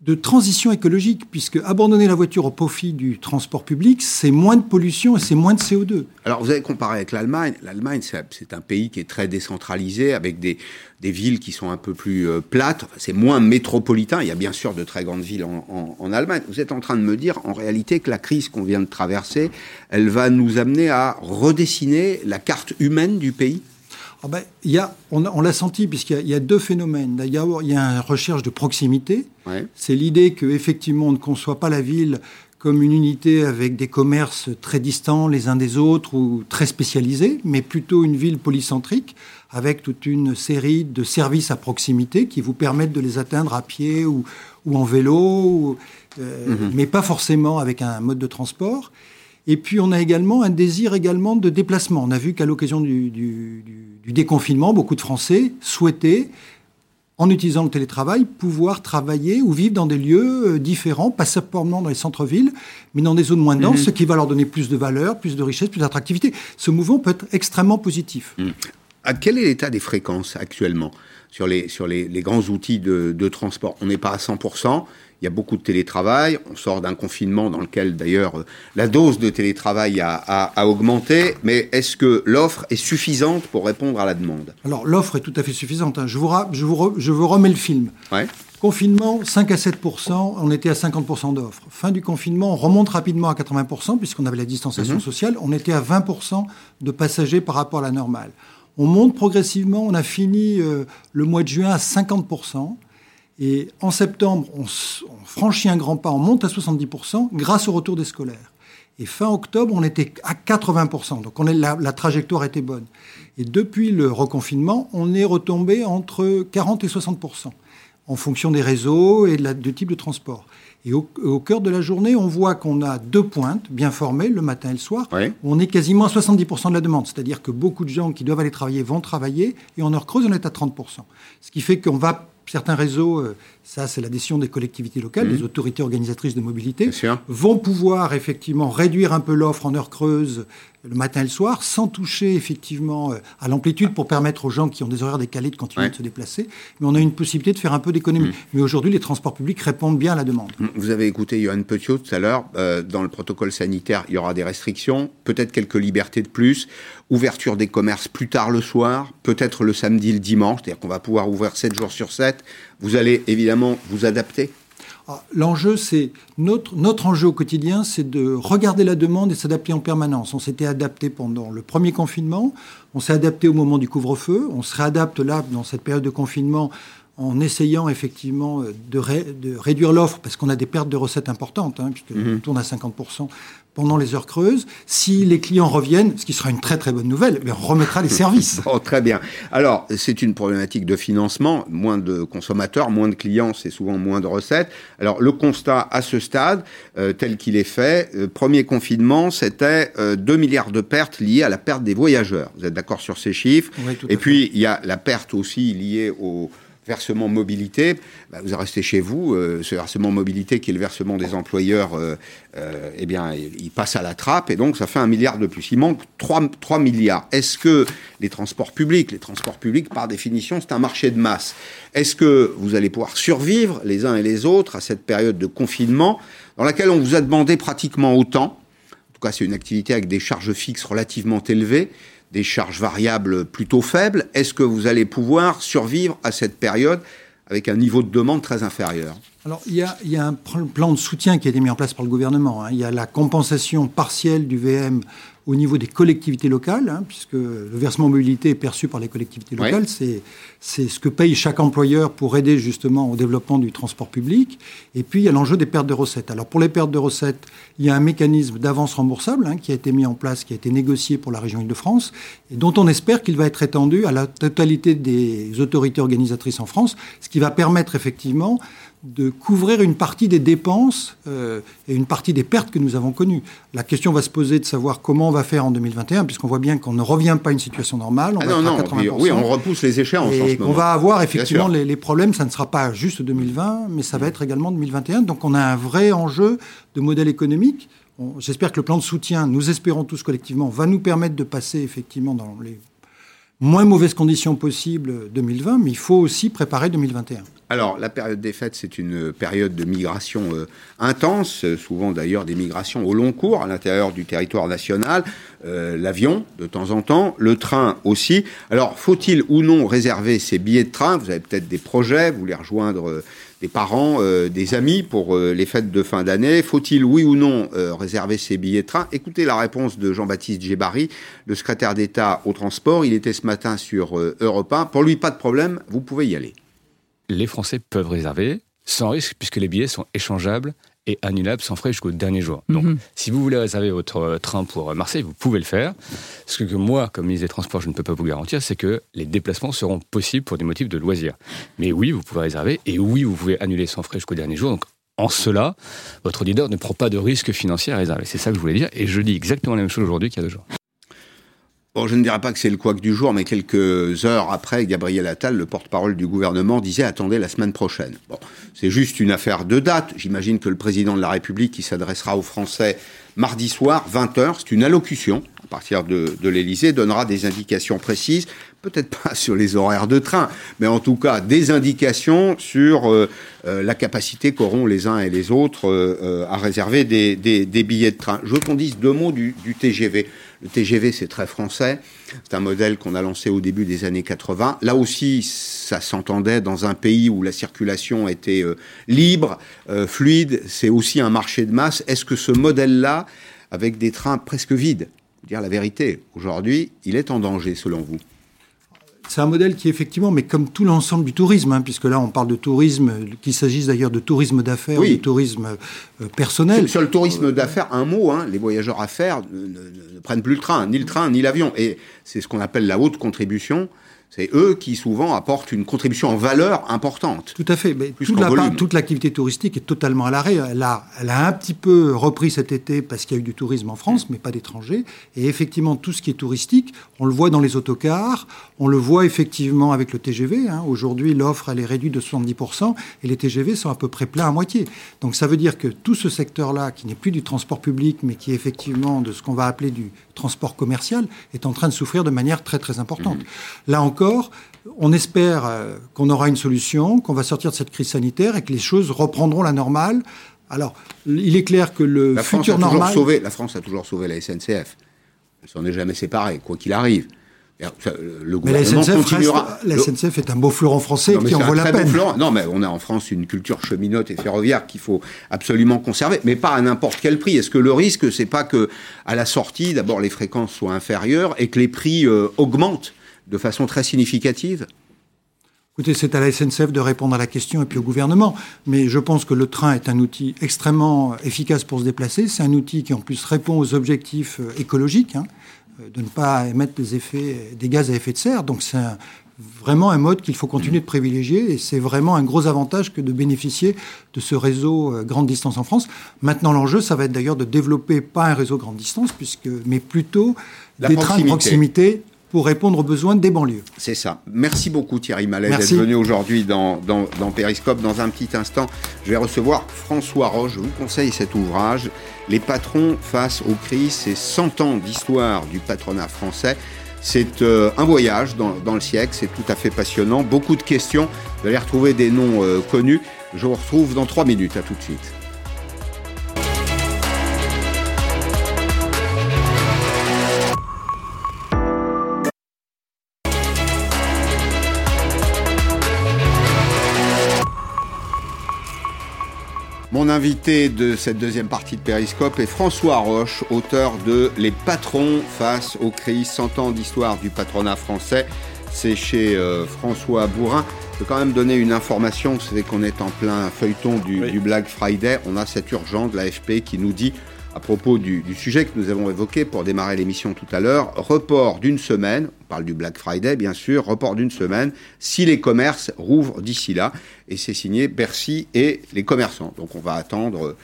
de transition écologique, puisque abandonner la voiture au profit du transport public, c'est moins de pollution et c'est moins de CO2. Alors vous avez comparé avec l'Allemagne. L'Allemagne, c'est un pays qui est très décentralisé, avec des, villes qui sont un peu plus euh, plates. C'est moins métropolitain. Il y a bien sûr de très grandes villes en, en, Allemagne. Vous êtes en train de me dire, en réalité, que la crise qu'on vient de traverser, elle va nous amener à redessiner la carte humaine du pays? Ah ben, y a, on, l'a senti, puisqu'il y, a deux phénomènes. D'abord, il y a une recherche de proximité. C'est l'idée qu'effectivement, on ne conçoit pas la ville comme une unité avec des commerces très distants les uns des autres ou très spécialisés, mais plutôt une ville polycentrique avec toute une série de services à proximité qui vous permettent de les atteindre à pied ou, en vélo, euh, mhm. mais pas forcément avec un mode de transport. Et puis on a également un désir également de déplacement. On a vu qu'à l'occasion du, du, du, déconfinement, beaucoup de Français souhaitaient, en utilisant le télétravail, pouvoir travailler ou vivre dans des lieux euh, différents, pas simplement dans les centres-villes, mais dans des zones moins denses, mhm. ce qui va leur donner plus de valeur, plus de richesse, plus d'attractivité. Ce mouvement peut être extrêmement positif. Mhm. À quel est l'état des fréquences actuellement sur les, sur les, les grands outils de, de transport? On n'est pas à 100%. Il y a beaucoup de télétravail. On sort d'un confinement dans lequel, d'ailleurs, la dose de télétravail a, a, augmenté. Mais est-ce que l'offre est suffisante pour répondre à la demande? Alors, l'offre est tout à fait suffisante. Hein. Je, vous je, vous je vous remets le film. Confinement, 5 à 7 on était à 50 d'offres. Fin du confinement, on remonte rapidement à 80% puisqu'on avait la distanciation mhm. sociale. On était à 20 de passagers par rapport à la normale. On monte progressivement. On a fini euh, le mois de juin à 50 et en septembre, on, franchit un grand pas, on monte à 70% grâce au retour des scolaires. Et fin octobre, on était à 80%. Donc on est, la, la, trajectoire était bonne. Et depuis le reconfinement, on est retombé entre 40 et 60% en fonction des réseaux et de, la, type de transport. Et au, cœur de la journée, on voit qu'on a deux pointes bien formées, le matin et le soir. Où on est quasiment à 70% de la demande. C'est-à-dire que beaucoup de gens qui doivent aller travailler vont travailler. Et en heure creuse, on est à 30%. Ce qui fait qu'on va certains réseaux, euh, ça c'est la décision des collectivités locales, des mmh. autorités organisatrices de mobilité, vont pouvoir effectivement réduire un peu l'offre en heure creuse le matin et le soir, sans toucher effectivement euh, à l'amplitude pour permettre aux gens qui ont des horaires décalés de continuer de se déplacer. Mais on a une possibilité de faire un peu d'économie. Mmh. Mais aujourd'hui, les transports publics répondent bien à la demande. Mmh. Vous avez écouté Johan Petiot tout à l'heure. Euh, dans le protocole sanitaire, il y aura des restrictions, peut-être quelques libertés de plus, ouverture des commerces plus tard le soir, peut-être le samedi, le dimanche, c'est-à-dire qu'on va pouvoir ouvrir 7 jours sur 7. Vous allez évidemment vous adapter ah, L'enjeu, c'est notre, notre enjeu au quotidien, c'est de regarder la demande et s'adapter en permanence. On s'était adapté pendant le premier confinement, on s'est adapté au moment du couvre-feu, on se réadapte là dans cette période de confinement en essayant effectivement de, de réduire l'offre, parce qu'on a des pertes de recettes importantes, hein, puisque mmh. tourne à 50% pendant les heures creuses. Si les clients reviennent, ce qui sera une très très bonne nouvelle, eh on remettra les services. oh, très bien. Alors, c'est une problématique de financement. Moins de consommateurs, moins de clients, c'est souvent moins de recettes. Alors, le constat à ce stade, euh, tel qu'il est fait, euh, premier confinement, c'était 2 euh, milliards de pertes liées à la perte des voyageurs. Vous êtes d'accord sur ces chiffres? Et puis, il y a la perte aussi liée au versement mobilité, bah, vous restez chez vous. Euh, ce versement mobilité, qui est le versement des employeurs, euh, euh, eh bien, il passe à la trappe et donc ça fait un milliard de plus. Il manque 3, 3 milliards. Est-ce que les transports publics, les transports publics, par définition, c'est un marché de masse? Est-ce que vous allez pouvoir survivre les uns et les autres à cette période de confinement dans laquelle on vous a demandé pratiquement autant? Tout cas, c'est une activité avec des charges fixes relativement élevées des charges variables plutôt faibles, est-ce que vous allez pouvoir survivre à cette période avec un niveau de demande très inférieur? Alors, il y, a, un plan de soutien qui a été mis en place par le gouvernement. Hein. Il y a la compensation partielle du VM au niveau des collectivités locales, hein, puisque le versement mobilité est perçu par les collectivités locales. C'est, c'est ce que paye chaque employeur pour aider justement au développement du transport public. Et puis, il y a l'enjeu des pertes de recettes. Alors, pour les pertes de recettes, il y a un mécanisme d'avance remboursable hein, qui a été mis en place, qui a été négocié pour la région Île-de-France, et dont on espère qu'il va être étendu à la totalité des autorités organisatrices en France, ce qui va permettre effectivement de couvrir une partie des dépenses euh, et une partie des pertes que nous avons connues. La question va se poser de savoir comment on va faire en 2021, puisqu'on voit bien qu'on ne revient pas à une situation normale. On ah non, 80%, oui, on repousse les échéances. Et qu'on va avoir effectivement les, problèmes, ça ne sera pas juste 2020, mais ça va être également 2021. Donc on a un vrai enjeu de modèle économique. J'espère que le plan de soutien, nous espérons tous collectivement, va nous permettre de passer effectivement dans les moins mauvaises conditions possibles 2020, mais il faut aussi préparer 2021. Alors, la période des fêtes, c'est une période de migration euh, intense, souvent d'ailleurs des migrations au long cours à l'intérieur du territoire national, euh, l'avion de temps en temps, le train aussi. Alors, faut-il ou non réserver ces billets de train? Vous avez peut-être des projets, vous voulez rejoindre euh, des parents, des amis pour les fêtes de fin d'année. Faut-il, oui ou non, réserver ces billets de train? Écoutez la réponse de Jean-Baptiste Djebari, le secrétaire d'État au transport. Il était ce matin sur Europe 1. Pour lui, pas de problème, vous pouvez y aller les Français peuvent réserver sans risque puisque les billets sont échangeables et annulables sans frais jusqu'au dernier jour. Donc, mhm. si vous voulez réserver votre euh, train pour Marseille, vous pouvez le faire. Ce que moi, comme ministre des Transports, je ne peux pas vous garantir, c'est que les déplacements seront possibles pour des motifs de loisirs. Mais oui, vous pouvez réserver et oui, vous pouvez annuler sans frais jusqu'au dernier jour. Donc, en cela, votre leader ne prend pas de risque financier à réserver. C'est ça que je voulais dire. Et je dis exactement la même chose aujourd'hui qu'il y a deux jours. Bon, je ne dirais pas que c'est le couac du jour, mais quelques heures après, Gabriel Attal, le porte-parole du gouvernement, disait attendez la semaine prochaine. Bon, c'est juste une affaire de date. J'imagine que le président de la République, qui s'adressera aux Français mardi soir, 20h, c'est une allocution à partir de, de l'Élysée, donnera des indications précises, peut-être pas sur les horaires de train, mais en tout cas des indications sur euh, euh, la capacité qu'auront les uns et les autres euh, à réserver des, billets de train. Je veux qu'on dise deux mots du TGV. Le TGV, c'est très français. C'est un modèle qu'on a lancé au début des années 80. Là aussi, ça s'entendait dans un pays où la circulation était euh, libre, euh, fluide. C'est aussi un marché de masse. Est-ce que ce modèle-là, avec des trains presque vides, dire la vérité, aujourd'hui, il est en danger selon vous? C'est un modèle qui, effectivement, mais comme tout l'ensemble du tourisme, hein, puisque là, on parle de tourisme, qu'il s'agisse d'ailleurs de tourisme d'affaires Oui. ou de tourisme euh, personnel. Sur, le tourisme d'affaires, un mot, hein, les voyageurs affaires ne, ne- ne prennent plus le train, ni le train, ni l'avion. Et c'est ce qu'on appelle la haute contribution. C'est eux qui souvent apportent une contribution en valeur importante. Tout à fait. Mais toute, la part- toute l'activité touristique est totalement à l'arrêt. Elle a, elle a un petit peu repris cet été parce qu'il y a eu du tourisme en France, mais pas d'étrangers. Et effectivement, tout ce qui est touristique, on le voit dans les autocars, on le voit effectivement avec le TGV. hein. Aujourd'hui, l'offre, elle est réduite de 70% et les TGV sont à peu près pleins à moitié. Donc ça veut dire que tout ce secteur-là, qui n'est plus du transport public, mais qui est effectivement de ce qu'on va appeler du transport commercial, est en train de souffrir de manière très très importante. Là encore, on espère euh, qu'on aura une solution, qu'on va sortir de cette crise sanitaire et que les choses reprendront la normale. Alors, il est clair que le La France, a normal. sauvé, la France a toujours sauvé la SNCF. Elle s'en est jamais séparée, quoi qu'il arrive. Le Mais la gouvernement SNCF, continuera. reste- la SNCF est un beau fleuron français Non, qui en vaut la peine. Non, mais on a en France une culture cheminote et ferroviaire qu'il faut absolument conserver, mais pas à n'importe quel prix. Est-ce que le risque, c'est pas que à la sortie, d'abord les fréquences soient inférieures et que les prix euh, augmentent de façon très significative? Écoutez, c'est à la SNCF de répondre à la question et puis au gouvernement. Mais je pense que le train est un outil extrêmement efficace pour se déplacer. C'est un outil qui en plus répond aux objectifs euh, écologiques, hein, de ne pas émettre des effets, des gaz à effet de serre. Donc c'est un- vraiment un mode qu'il faut continuer de privilégier et c'est vraiment un gros avantage que de bénéficier de ce réseau euh, grande distance en France. Maintenant, l'enjeu, ça va être d'ailleurs de développer pas un réseau grande distance, puisque, mais plutôt La des trains de proximité. Pour répondre aux besoins des banlieues. C'est ça. Merci beaucoup Thierry Mallet d'être venu aujourd'hui dans, dans, dans Périscope. Dans un petit instant, je vais recevoir François Roche. Je vous conseille cet ouvrage. Les patrons face aux crises, c'est 100 ans d'histoire du patronat français. C'est euh, un voyage dans, dans le siècle, c'est tout à fait passionnant. Beaucoup de questions. Vous allez retrouver des noms euh, connus. Je vous retrouve dans trois minutes. À tout de suite. Mon invité de cette deuxième partie de Périscope est François Roche, auteur de Les patrons face aux crises, 100 ans d'histoire du patronat français. C'est chez euh, François Bourrin. Je peux quand même donner une information, vous savez qu'on est en plein feuilleton du, du Black Friday. On a cette urgence de l'AFP qui nous dit, à propos du, du sujet que nous avons évoqué pour démarrer l'émission tout à l'heure, report d'une semaine, on parle du Black Friday bien sûr, report d'une semaine, si les commerces rouvrent d'ici là. Et c'est signé Bercy et les commerçants. Donc on va attendre, euh,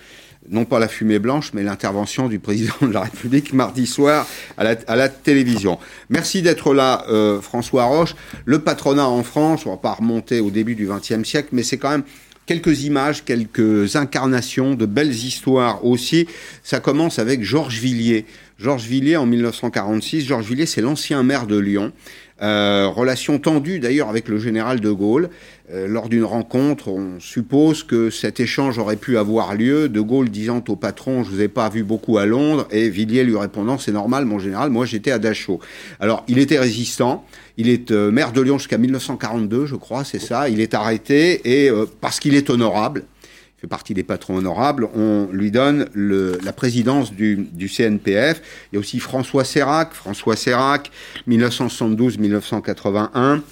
non pas la fumée blanche, mais l'intervention du président de la République mardi soir à la, télévision. Merci d'être là, euh, François Roche. Le patronat en France, on va pas remonter au début du XXe siècle, mais c'est quand même quelques images, quelques incarnations, de belles histoires aussi. Ça commence avec Georges Villiers. Georges Villiers en 1946. Georges Villiers, c'est l'ancien maire de Lyon. Euh, relation tendue d'ailleurs avec le général de Gaulle. Euh, lors d'une rencontre, on suppose que cet échange aurait pu avoir lieu. De Gaulle disant au patron, je vous ai pas vu beaucoup à Londres, et Villiers lui répondant, c'est normal, mon général, moi j'étais à Dachau. Alors, il était résistant. Il est euh, maire de Lyon jusqu'à 1942, je crois, c'est ça. Il est arrêté et euh, parce qu'il est honorable, fait partie des patrons honorables, on lui donne la présidence du, CNPF. Il y a aussi François Sérac, François Sérac, 1972-1981.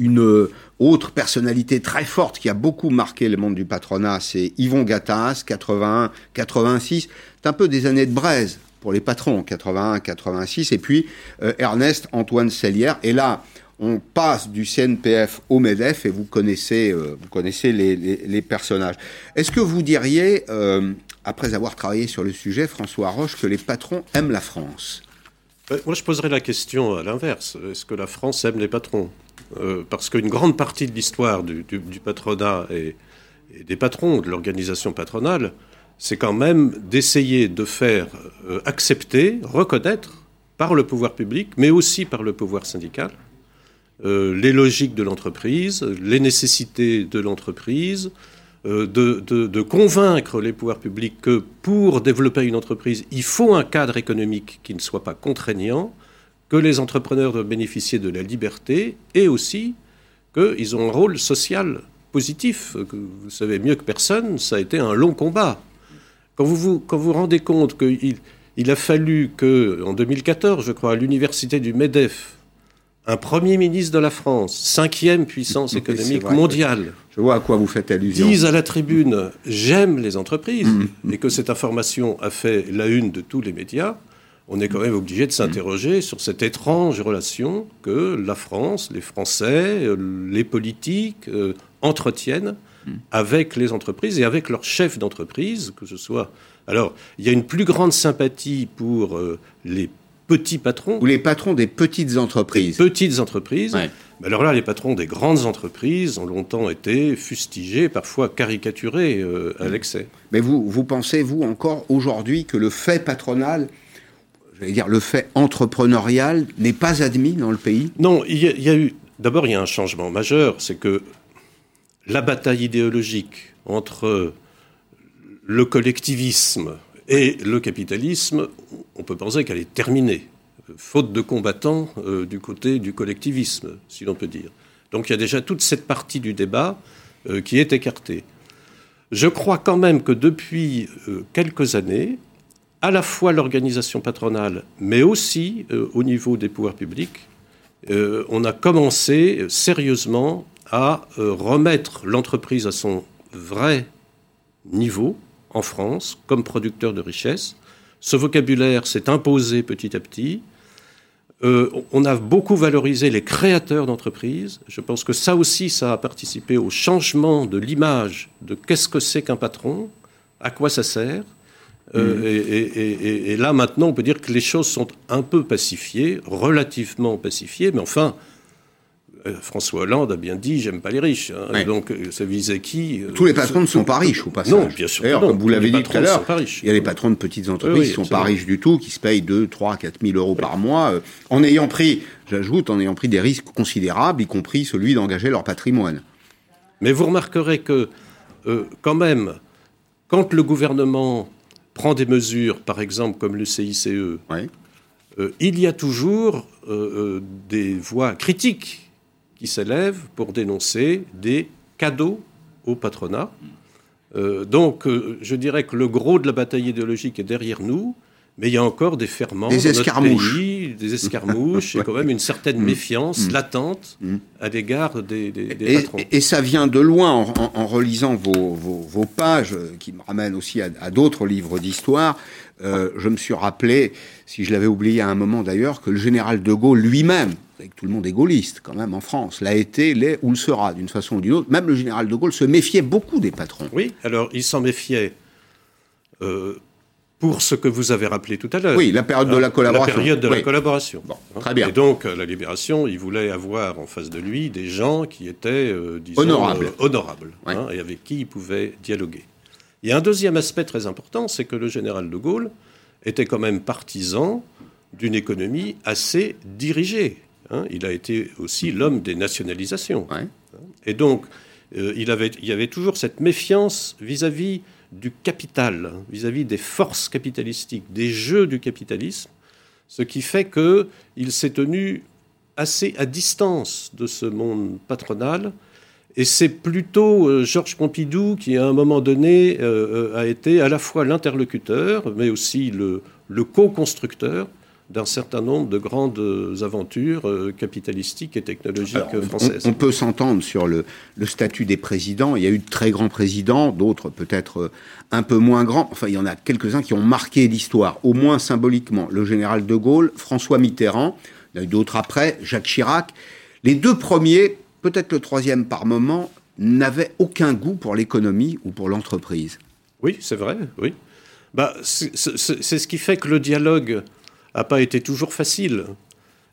Une euh, autre personnalité très forte qui a beaucoup marqué le monde du patronat, c'est Yvon Gattaz, 81-86. C'est un peu des années de braise pour les patrons, 81-86. Et puis euh, Ernest Antoine Sellière. Et là, on passe du CNPF au MEDEF et vous connaissez, euh, les, personnages. Est-ce que vous diriez, euh, après avoir travaillé sur le sujet, François Roche, que les patrons aiment la France? Moi, je poserais la question à l'inverse. Est-ce que la France aime les patrons? Parce qu'une grande partie de l'histoire du, patronat et, des patrons de l'organisation patronale, c'est quand même d'essayer de faire accepter, reconnaître par le pouvoir public, mais aussi par le pouvoir syndical, euh, les logiques de l'entreprise, les nécessités de l'entreprise, euh, de, convaincre les pouvoirs publics que pour développer une entreprise, il faut un cadre économique qui ne soit pas contraignant, que les entrepreneurs doivent bénéficier de la liberté et aussi qu'ils ont un rôle social positif. Vous savez mieux que personne, ça a été un long combat. Quand vous vous, quand vous rendez compte qu'il il a fallu que, en 2014, je crois, à l'université du MEDEF, un Premier ministre de la France, cinquième puissance économique mondiale, je vois à quoi vous faites allusion, dise à la tribune J'aime les entreprises, mm. et que cette information a fait la une de tous les médias, on est quand même obligé de s'interroger sur cette étrange relation que la France, les Français, euh, les politiques euh, entretiennent mm. avec les entreprises et avec leurs chefs d'entreprise, que ce soit. Alors, il y a une plus grande sympathie pour euh, les petits patrons. Ou les patrons des petites entreprises. petites entreprises. Alors là, les patrons des grandes entreprises ont longtemps été fustigés, parfois caricaturés euh, à l'excès. Mais vous, vous pensez, vous, encore aujourd'hui, que le fait patronal, j'allais dire le fait entrepreneurial, n'est pas admis dans le pays? Non, il y, a eu. D'abord, il y a un changement majeur, c'est que la bataille idéologique entre le collectivisme et le capitalisme, on peut penser qu'elle est terminée, faute de combattants euh, du côté du collectivisme, si l'on peut dire. Donc il y a déjà toute cette partie du débat euh, qui est écartée. Je crois quand même que depuis euh, quelques années, à la fois l'organisation patronale, mais aussi au niveau des pouvoirs publics, on a commencé sérieusement à remettre l'entreprise à son vrai niveau, en France comme producteur de richesse. Ce vocabulaire s'est imposé petit à petit. Euh, on a beaucoup valorisé les créateurs d'entreprises. Je pense que ça aussi, ça a participé au changement de l'image de qu'est-ce que c'est qu'un patron, à quoi ça sert. Euh, mmh. et, et, là, maintenant, on peut dire que les choses sont un peu pacifiées, relativement pacifiées, mais enfin, François Hollande a bien dit j'aime pas les riches. Hein. Donc euh, ça visait qui euh, Tous les patrons ne sont pas riches au passage. Non, bien sûr. D'ailleurs, comme vous l'avez dit tout à l'heure, il y a des patrons de petites entreprises qui ne sont pas riches du tout, qui se payent 2, 3, 4 000 euros par mois, en ayant pris, j'ajoute, en ayant pris des risques considérables, y compris celui d'engager leur patrimoine. Mais vous remarquerez que, quand même, quand le gouvernement prend des mesures, par exemple comme le CICE, il y a toujours des voix critiques qui s'élèvent pour dénoncer des cadeaux au patronat. Euh, donc, euh, je dirais que le gros de la bataille idéologique est derrière nous, mais il y a encore des ferments des escarmouches. des escarmouches, et quand même une certaine mm. méfiance mm. latente mm. à l'égard des, patrons. Et, ça vient de loin, en, relisant vos, pages, qui me ramènent aussi à, d'autres livres d'histoire. Euh, je me suis rappelé, si je l'avais oublié à un moment d'ailleurs, que le général de Gaulle lui-même, que tout le monde est gaulliste quand même en France, l'a été, l'est ou le sera d'une façon ou d'une autre. Même le général de Gaulle se méfiait beaucoup des patrons. Oui, alors il s'en méfiait euh, pour ce que vous avez rappelé tout à l'heure. Oui, la période de la collaboration. La période de la collaboration. Bon, très bien. Et donc, la Libération, il voulait avoir en face de lui des gens qui étaient, euh, disons, honorables, euh, honorables hein, et avec qui il pouvait dialoguer. Il y a un deuxième aspect très important, c'est que le général de Gaulle était quand même partisan d'une économie assez dirigée. Hein, il a été aussi l'homme des nationalisations. Et donc, euh, il, avait, il y avait toujours cette méfiance vis-à-vis du capital, vis-à-vis des forces capitalistiques, des jeux du capitalisme, ce qui fait qu'il s'est tenu assez à distance de ce monde patronal. Et c'est plutôt euh, Georges Pompidou qui, à un moment donné, euh, a été à la fois l'interlocuteur, mais aussi le, le co-constructeur d'un certain nombre de grandes aventures euh, capitalistiques et technologiques françaises. On, peut s'entendre sur le, statut des présidents. Il y a eu de très grands présidents, d'autres peut-être euh, un peu moins grands. Enfin, il y en a quelques-uns qui ont marqué l'histoire, au moins symboliquement. Le général de Gaulle, François Mitterrand, il y en a eu d'autres après, Jacques Chirac. Les deux premiers, peut-être le troisième par moment, n'avaient aucun goût pour l'économie ou pour l'entreprise. Oui, c'est vrai, oui. Bah, c'est ce qui fait que le dialogue n'a pas été toujours facile.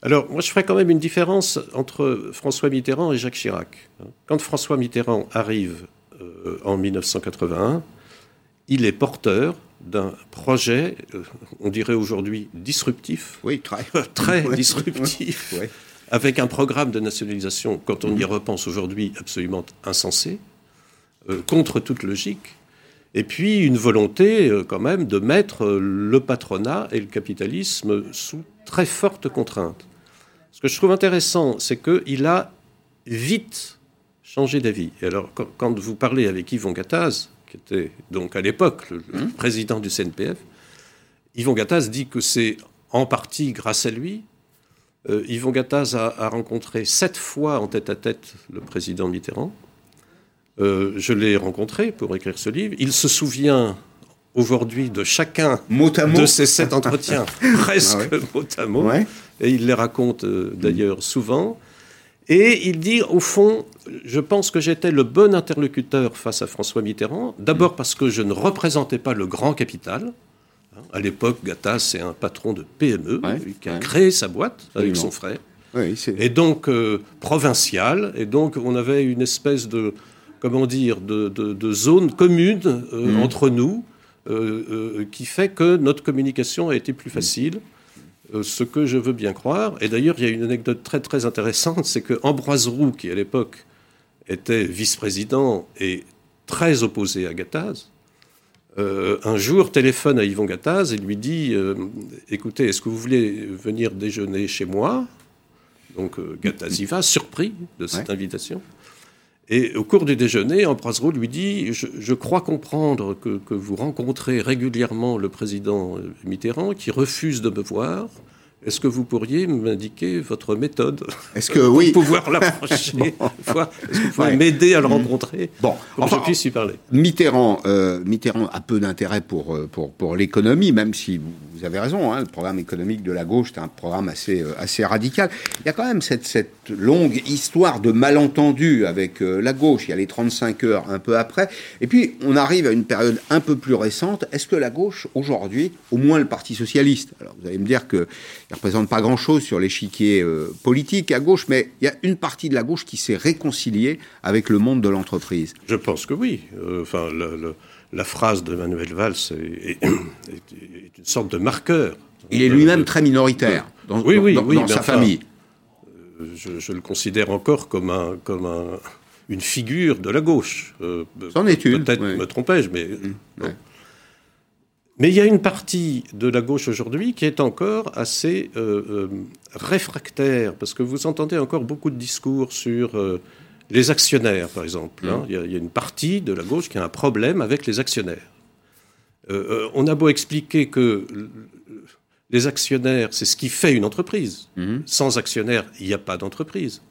Alors, moi, je ferais quand même une différence entre François Mitterrand et Jacques Chirac. Quand François Mitterrand arrive euh, en 1981, il est porteur d'un projet, euh, on dirait aujourd'hui disruptif. Oui, très, très disruptif. Avec un programme de nationalisation, quand on y repense aujourd'hui, absolument insensé, euh, contre toute logique. Et puis une volonté quand même de mettre le patronat et le capitalisme sous très forte contrainte. Ce que je trouve intéressant, c'est qu'il a vite changé d'avis. Et alors, quand vous parlez avec Yvon Gattaz, qui était donc à l'époque le, mmh. président du CNPF, Yvon Gattaz dit que c'est en partie grâce à lui. Euh, Yvon Gattaz a, rencontré sept fois en tête à tête le président Mitterrand. Euh, je l'ai rencontré pour écrire ce livre. Il se souvient aujourd'hui de chacun de ces sept entretiens, presque ah mot à mot. Et il les raconte euh, d'ailleurs souvent. Et il dit, au fond, je pense que j'étais le bon interlocuteur face à François Mitterrand, d'abord parce que je ne représentais pas le grand capital. Hein, à l'époque, Gattaz, c'est un patron de PME qui a créé sa boîte avec son frère. et donc euh, provincial. Et donc on avait une espèce de, comment dire, de, zone commune euh, mmh. entre nous. Euh, euh, qui fait que notre communication a été plus facile. Euh, ce que je veux bien croire. Et d'ailleurs, il y a une anecdote très très intéressante, c'est que Ambroise Roux, qui à l'époque était vice-président et très opposé à Gattaz, un jour téléphone à Yvon Gattaz et lui dit Écoutez, est-ce que vous voulez venir déjeuner chez moi? Donc Gattaz y va, surpris de cette invitation. Et au cours du déjeuner, Ambroise Roux lui dit je, crois comprendre que, que, vous rencontrez régulièrement le président Mitterrand qui refuse de me voir. Est-ce que vous pourriez m'indiquer votre méthode? Est-ce que oui? Pour pouvoir l'approcher. Est-ce que vous pouvez m'aider à le rencontrer. Bon, pour que je puisse y parler. Mitterrand, euh, Mitterrand a peu d'intérêt pour, euh, pour, pour l'économie, même si vous avez raison, hein, le programme économique de la gauche, c'est un programme assez, euh, assez radical. Il y a quand même cette, cette longue histoire de malentendus avec la gauche. Il y a les 35 heures un peu après. Et puis, on arrive à une période un peu plus récente. Est-ce que la gauche, aujourd'hui, au moins le Parti Socialiste, alors vous allez me dire que ne représente pas grand-chose sur l'échiquier euh, politique à gauche, mais il y a une partie de la gauche qui s'est réconciliée avec le monde de l'entreprise. Je pense que oui. Euh, enfin, la phrase de Manuel Valls est, une sorte de marqueur. Il est lui-même très minoritaire dans, oui, oui, oui, sa famille. Euh, je, le considère encore comme, un, comme une figure de la gauche. C'en est une. Peut-être me trompais-je, mais... Mmh, mais il y a une partie de la gauche aujourd'hui qui est encore assez euh, euh, réfractaire, parce que vous entendez encore beaucoup de discours sur euh, les actionnaires, par exemple. Hein. Il, y a, une partie de la gauche qui a un problème avec les actionnaires. on a beau expliquer que les actionnaires, c'est ce qui fait une entreprise. Mmh. Sans actionnaires, il n'y a pas d'entreprise.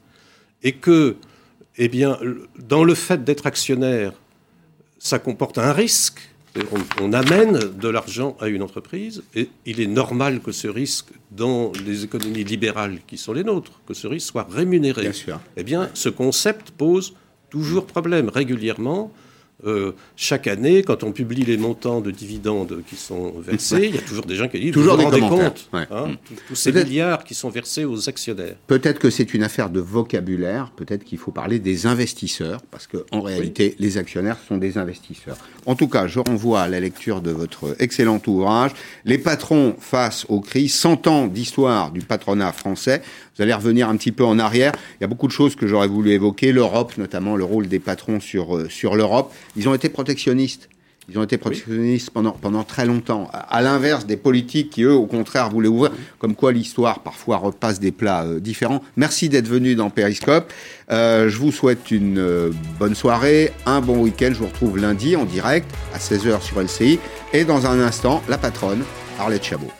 Et que, eh bien, dans le fait d'être actionnaire, ça comporte un risque on, amène de l'argent à une entreprise et il est normal que ce risque, dans les économies libérales qui sont les nôtres, que ce risque soit rémunéré. Bien sûr. Eh bien, ce concept pose toujours problème régulièrement. Euh, chaque année, quand on publie les montants de dividendes qui sont versés, il y a toujours des gens qui disent toujours vous des comptes hein, mm. tous ces milliards qui sont versés aux actionnaires. Peut-être que c'est une affaire de vocabulaire, peut-être qu'il faut parler des investisseurs, parce qu'en réalité, les actionnaires sont des investisseurs. En tout cas, je renvoie à la lecture de votre excellent ouvrage, Les patrons face aux crises, 100 ans d'histoire du patronat français. Vous allez revenir un petit peu en arrière. Il y a beaucoup de choses que j'aurais voulu évoquer, l'Europe, notamment le rôle des patrons sur, euh, sur l'Europe. Ils ont été protectionnistes. Ils ont été protectionnistes pendant, pendant très longtemps, à, l'inverse des politiques qui, eux, au contraire, voulaient ouvrir, comme quoi l'histoire parfois repasse des plats euh, différents. Merci d'être venu dans Periscope. Euh, je vous souhaite une bonne soirée, un bon week-end. Je vous retrouve lundi en direct à 16h sur LCI. Et dans un instant, la patronne, Arlette Chabot.